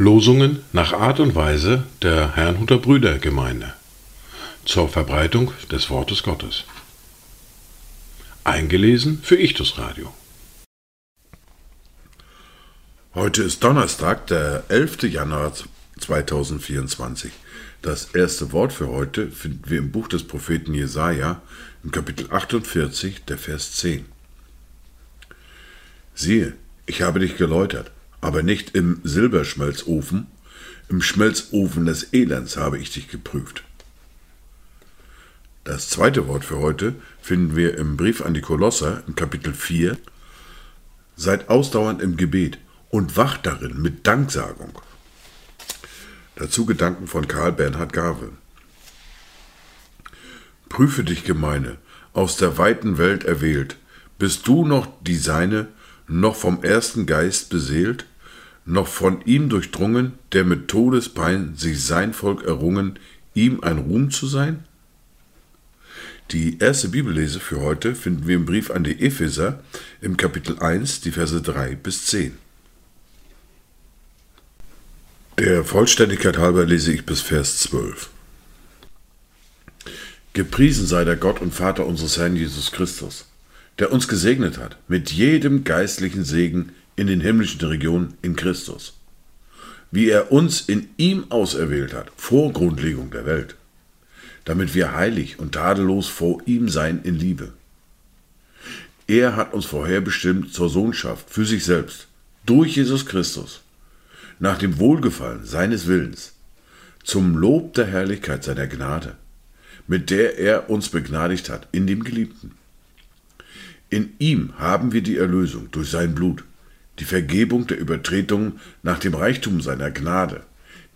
Losungen nach Art und Weise der Herrnhuter Brüdergemeinde zur Verbreitung des Wortes Gottes. Eingelesen für Ichtus Radio. Heute ist Donnerstag, der 11. Januar 2024. Das erste Wort für heute finden wir im Buch des Propheten Jesaja, im Kapitel 48, der Vers 10. Siehe, ich habe dich geläutert, aber nicht im Silberschmelzofen, im Schmelzofen des Elends habe ich dich geprüft. Das zweite Wort für heute finden wir im Brief an die Kolosser im Kapitel 4. Seid ausdauernd im Gebet und wacht darin mit Danksagung. Dazu Gedanken von Karl Bernhard Garve. Prüfe dich, Gemeine, aus der weiten Welt erwählt, bist du noch die Seine, noch vom ersten Geist beseelt, noch von ihm durchdrungen, der mit Todespein sich sein Volk errungen, ihm ein Ruhm zu sein? Die erste Bibellese für heute finden wir im Brief an die Epheser im Kapitel 1, die Verse 3 bis 10. Der Vollständigkeit halber lese ich bis Vers 12. Gepriesen sei der Gott und Vater unseres Herrn Jesus Christus, der uns gesegnet hat mit jedem geistlichen Segen in den himmlischen Regionen in Christus, wie er uns in ihm auserwählt hat vor Grundlegung der Welt, damit wir heilig und tadellos vor ihm sein in Liebe. Er hat uns vorherbestimmt zur Sohnschaft für sich selbst, durch Jesus Christus, nach dem Wohlgefallen seines Willens, zum Lob der Herrlichkeit seiner Gnade, mit der er uns begnadigt hat in dem Geliebten. In ihm haben wir die Erlösung durch sein Blut, die Vergebung der Übertretungen nach dem Reichtum seiner Gnade,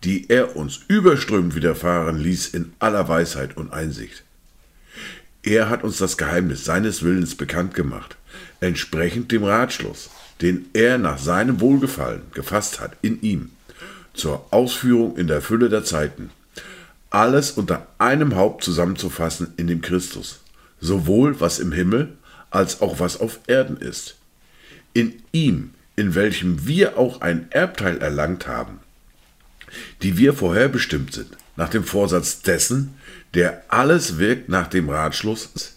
die er uns überströmend widerfahren ließ in aller Weisheit und Einsicht. Er hat uns das Geheimnis seines Willens bekannt gemacht, entsprechend dem Ratschluss, den er nach seinem Wohlgefallen gefasst hat in ihm, zur Ausführung in der Fülle der Zeiten, alles unter einem Haupt zusammenzufassen in dem Christus, sowohl was im Himmel als auch was auf Erden ist. In ihm in welchem wir auch ein Erbteil erlangt haben, die wir vorherbestimmt sind, nach dem Vorsatz dessen, der alles wirkt nach dem Ratschluss,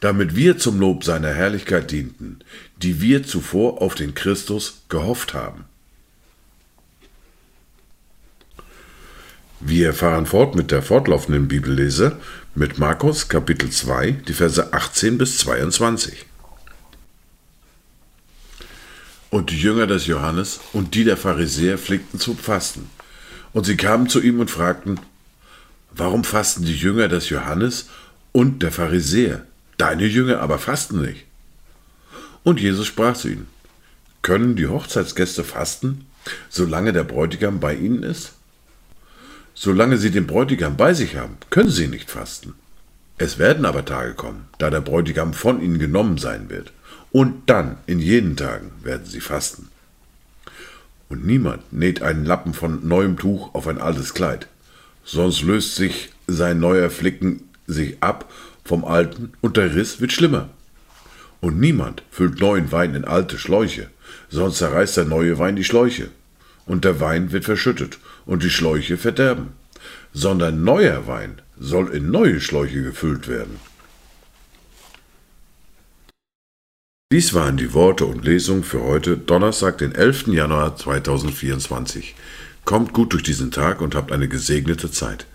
damit wir zum Lob seiner Herrlichkeit dienten, die wir zuvor auf den Christus gehofft haben. Wir fahren fort mit der fortlaufenden Bibellese mit Markus Kapitel 2, die Verse 18 bis 22. Und die Jünger des Johannes und die der Pharisäer pflegten zu fasten. Und sie kamen zu ihm und fragten, Warum fasten die Jünger des Johannes und der Pharisäer? Deine Jünger aber fasten nicht. Und Jesus sprach zu ihnen, Können die Hochzeitsgäste fasten, solange der Bräutigam bei ihnen ist? Solange sie den Bräutigam bei sich haben, können sie nicht fasten. Es werden aber Tage kommen, da der Bräutigam von ihnen genommen sein wird und dann in jenen Tagen werden sie fasten. Und niemand näht einen Lappen von neuem Tuch auf ein altes Kleid, sonst löst sich sein neuer Flicken sich ab vom alten und der Riss wird schlimmer. Und niemand füllt neuen Wein in alte Schläuche, sonst zerreißt der neue Wein die Schläuche, und der Wein wird verschüttet und die Schläuche verderben, sondern neuer Wein soll in neue Schläuche gefüllt werden. Dies waren die Worte und Lesungen für heute, Donnerstag, den 11. Januar 2024. Kommt gut durch diesen Tag und habt eine gesegnete Zeit.